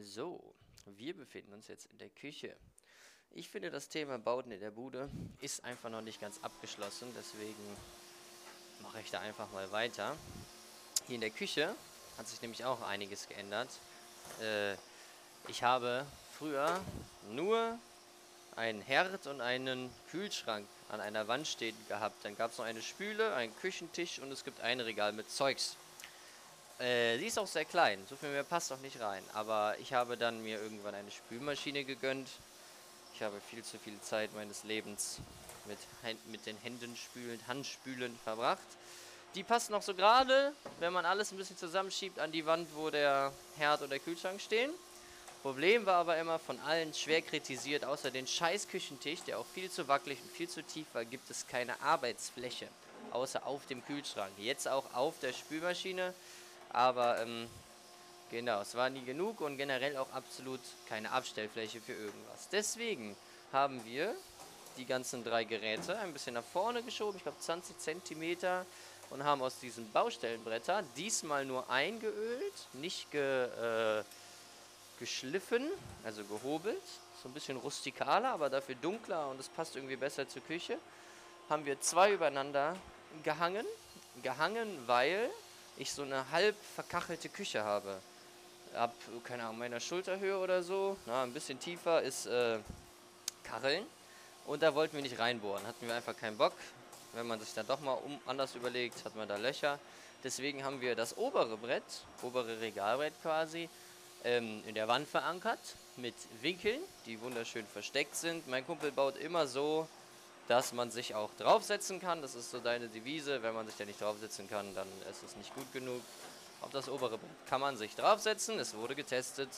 So, wir befinden uns jetzt in der Küche. Ich finde, das Thema Bauten in der Bude ist einfach noch nicht ganz abgeschlossen, deswegen mache ich da einfach mal weiter. Hier in der Küche hat sich nämlich auch einiges geändert. Äh, ich habe früher nur einen Herd und einen Kühlschrank an einer Wand stehen gehabt. Dann gab es noch eine Spüle, einen Küchentisch und es gibt ein Regal mit Zeugs. Äh, sie ist auch sehr klein, so viel mehr passt auch nicht rein. Aber ich habe dann mir irgendwann eine Spülmaschine gegönnt. Ich habe viel zu viel Zeit meines Lebens mit, mit den Händen spülend, Handspülen verbracht. Die passt noch so gerade, wenn man alles ein bisschen zusammenschiebt, an die Wand, wo der Herd und der Kühlschrank stehen. Problem war aber immer von allen schwer kritisiert, außer den scheiß Küchentisch, der auch viel zu wackelig und viel zu tief war, gibt es keine Arbeitsfläche, außer auf dem Kühlschrank. Jetzt auch auf der Spülmaschine, aber ähm, genau, es war nie genug und generell auch absolut keine Abstellfläche für irgendwas. Deswegen haben wir die ganzen drei Geräte ein bisschen nach vorne geschoben, ich glaube 20 cm und haben aus diesen Baustellenbretter diesmal nur eingeölt, nicht ge, äh, geschliffen, also gehobelt. So ein bisschen rustikaler, aber dafür dunkler und es passt irgendwie besser zur Küche. Haben wir zwei übereinander gehangen. Gehangen, weil ich so eine halb verkachelte Küche habe. Ab, keine Ahnung, meiner Schulterhöhe oder so, na, ein bisschen tiefer ist äh, Kacheln. Und da wollten wir nicht reinbohren, hatten wir einfach keinen Bock. Wenn man sich dann doch mal um, anders überlegt, hat man da Löcher. Deswegen haben wir das obere Brett, obere Regalbrett quasi, ähm, in der Wand verankert mit Winkeln, die wunderschön versteckt sind. Mein Kumpel baut immer so, dass man sich auch draufsetzen kann. Das ist so deine Devise. Wenn man sich da nicht draufsetzen kann, dann ist es nicht gut genug. Auf das obere Brett kann man sich draufsetzen. Es wurde getestet.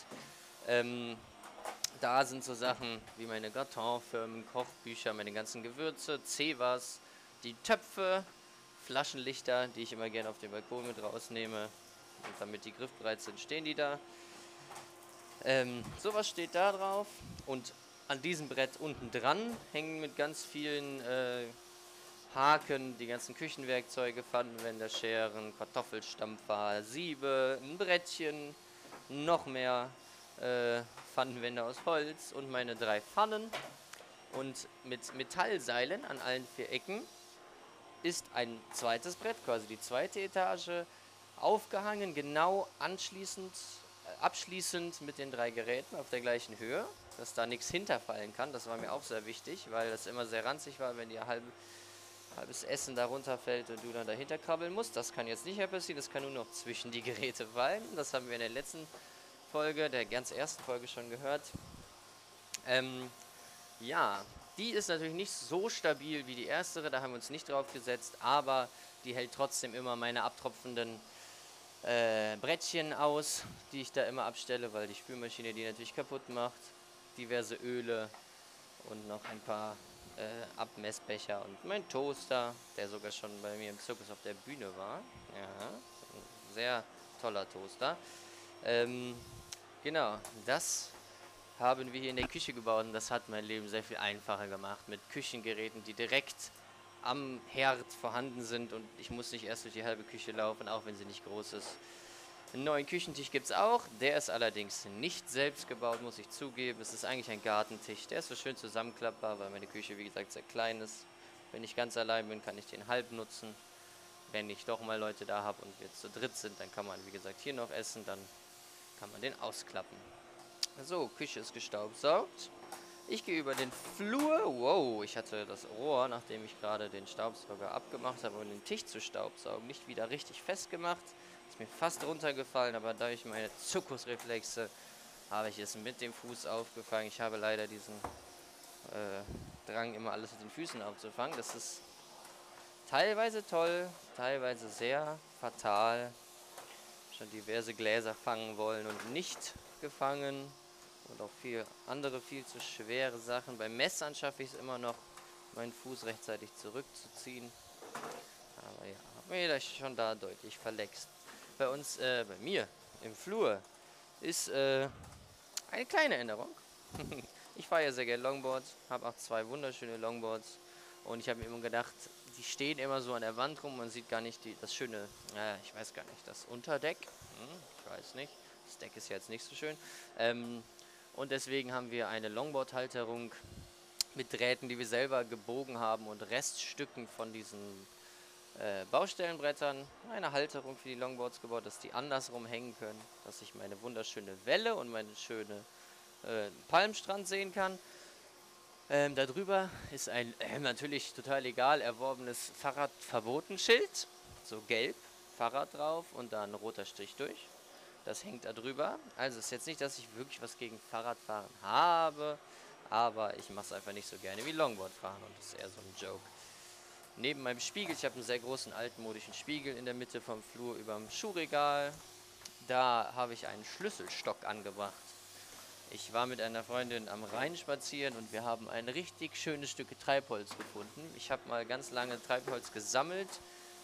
Ähm, da sind so Sachen wie meine Gratinfirmen, Kochbücher, meine ganzen Gewürze, Cevas, die Töpfe, Flaschenlichter, die ich immer gerne auf den Balkon mit rausnehme. Und damit die griffbereit sind, stehen die da. Ähm, sowas steht da drauf und an diesem Brett unten dran hängen mit ganz vielen äh, Haken die ganzen Küchenwerkzeuge, Pfannenwender, Scheren, Kartoffelstampfer, Siebe, ein Brettchen, noch mehr äh, Pfannenwender aus Holz und meine drei Pfannen. Und mit Metallseilen an allen vier Ecken ist ein zweites Brett, quasi die zweite Etage, aufgehangen, genau anschließend abschließend mit den drei Geräten auf der gleichen Höhe, dass da nichts hinterfallen kann. Das war mir auch sehr wichtig, weil das immer sehr ranzig war, wenn dir halb, halbes Essen da runterfällt und du dann dahinter krabbeln musst. Das kann jetzt nicht mehr passieren, das kann nur noch zwischen die Geräte fallen. Das haben wir in der letzten Folge, der ganz ersten Folge schon gehört. Ähm, ja, die ist natürlich nicht so stabil wie die erstere, da haben wir uns nicht drauf gesetzt, aber die hält trotzdem immer meine abtropfenden äh, Brettchen aus, die ich da immer abstelle, weil die Spülmaschine die natürlich kaputt macht. Diverse Öle und noch ein paar äh, Abmessbecher und mein Toaster, der sogar schon bei mir im Zirkus auf der Bühne war. Ja, ein sehr toller Toaster. Ähm, genau, das haben wir hier in der Küche gebaut und das hat mein Leben sehr viel einfacher gemacht mit Küchengeräten, die direkt am Herd vorhanden sind und ich muss nicht erst durch die halbe Küche laufen, auch wenn sie nicht groß ist. Einen neuen Küchentisch gibt es auch, der ist allerdings nicht selbst gebaut, muss ich zugeben. Es ist eigentlich ein Gartentisch, der ist so schön zusammenklappbar, weil meine Küche, wie gesagt, sehr klein ist. Wenn ich ganz allein bin, kann ich den halb nutzen. Wenn ich doch mal Leute da habe und wir zu dritt sind, dann kann man, wie gesagt, hier noch essen, dann kann man den ausklappen. So, Küche ist gestaubsaugt. Ich gehe über den Flur. Wow, ich hatte das Rohr, nachdem ich gerade den Staubsauger abgemacht habe, um den Tisch zu staubsaugen, nicht wieder richtig festgemacht. Ist mir fast runtergefallen, aber durch meine Zuckusreflexe habe ich es mit dem Fuß aufgefangen. Ich habe leider diesen äh, Drang, immer alles mit den Füßen aufzufangen. Das ist teilweise toll, teilweise sehr fatal. Schon diverse Gläser fangen wollen und nicht gefangen und auch viel andere viel zu schwere Sachen. Beim Messern schaffe ich es immer noch, meinen Fuß rechtzeitig zurückzuziehen. Aber ja, habe mir das schon da deutlich verlext. Bei uns, äh, bei mir im Flur ist äh, eine kleine Änderung. ich fahre ja sehr gerne Longboard, habe auch zwei wunderschöne Longboards und ich habe mir immer gedacht, die stehen immer so an der Wand rum, man sieht gar nicht die, das schöne, äh, ich weiß gar nicht, das Unterdeck, hm, ich weiß nicht, Das Deck ist ja jetzt nicht so schön. Ähm, und deswegen haben wir eine Longboard-Halterung mit Drähten, die wir selber gebogen haben und Reststücken von diesen äh, Baustellenbrettern. Eine Halterung für die Longboards gebaut, dass die andersrum hängen können, dass ich meine wunderschöne Welle und meine schöne äh, Palmstrand sehen kann. Ähm, darüber ist ein äh, natürlich total egal erworbenes Fahrradverbotenschild, so gelb, Fahrrad drauf und da ein roter Strich durch. Das hängt da drüber. Also ist jetzt nicht, dass ich wirklich was gegen Fahrradfahren habe, aber ich mache es einfach nicht so gerne wie Longboardfahren und das ist eher so ein Joke. Neben meinem Spiegel, ich habe einen sehr großen altmodischen Spiegel in der Mitte vom Flur über dem Schuhregal. Da habe ich einen Schlüsselstock angebracht. Ich war mit einer Freundin am Rhein spazieren und wir haben ein richtig schönes Stück Treibholz gefunden. Ich habe mal ganz lange Treibholz gesammelt,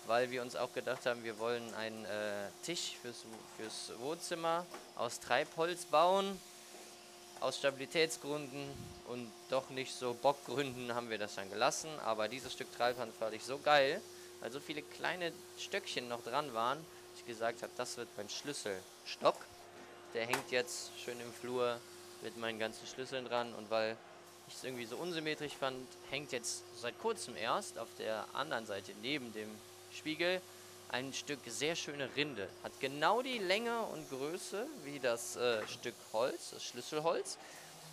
weil wir uns auch gedacht haben, wir wollen einen äh, Tisch fürs, fürs Wohnzimmer aus Treibholz bauen. Aus Stabilitätsgründen und doch nicht so Bockgründen haben wir das dann gelassen. Aber dieses Stück Treibholz fand ich so geil, weil so viele kleine Stöckchen noch dran waren, dass ich gesagt habe, das wird mein Schlüsselstock. Der hängt jetzt schön im Flur mit meinen ganzen Schlüsseln dran und weil ich es irgendwie so unsymmetrisch fand, hängt jetzt seit kurzem erst auf der anderen Seite neben dem Spiegel ein Stück sehr schöne Rinde. Hat genau die Länge und Größe wie das äh, Stück Holz, das Schlüsselholz,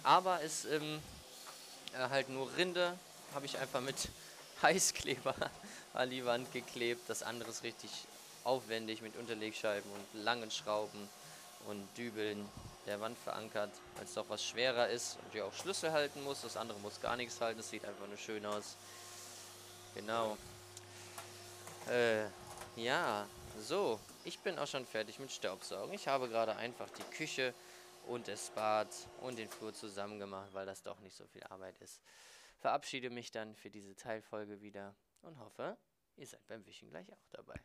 aber ist ähm, äh, halt nur Rinde, habe ich einfach mit Heißkleber an die Wand geklebt. Das andere ist richtig aufwendig mit Unterlegscheiben und langen Schrauben und Dübeln der Wand verankert, weil es doch was schwerer ist und ja auch Schlüssel halten muss. Das andere muss gar nichts halten, das sieht einfach nur schön aus. Genau. Äh, ja, so. Ich bin auch schon fertig mit Staubsaugen. Ich habe gerade einfach die Küche und das Bad und den Flur zusammen gemacht, weil das doch nicht so viel Arbeit ist. Verabschiede mich dann für diese Teilfolge wieder und hoffe, ihr seid beim Wischen gleich auch dabei.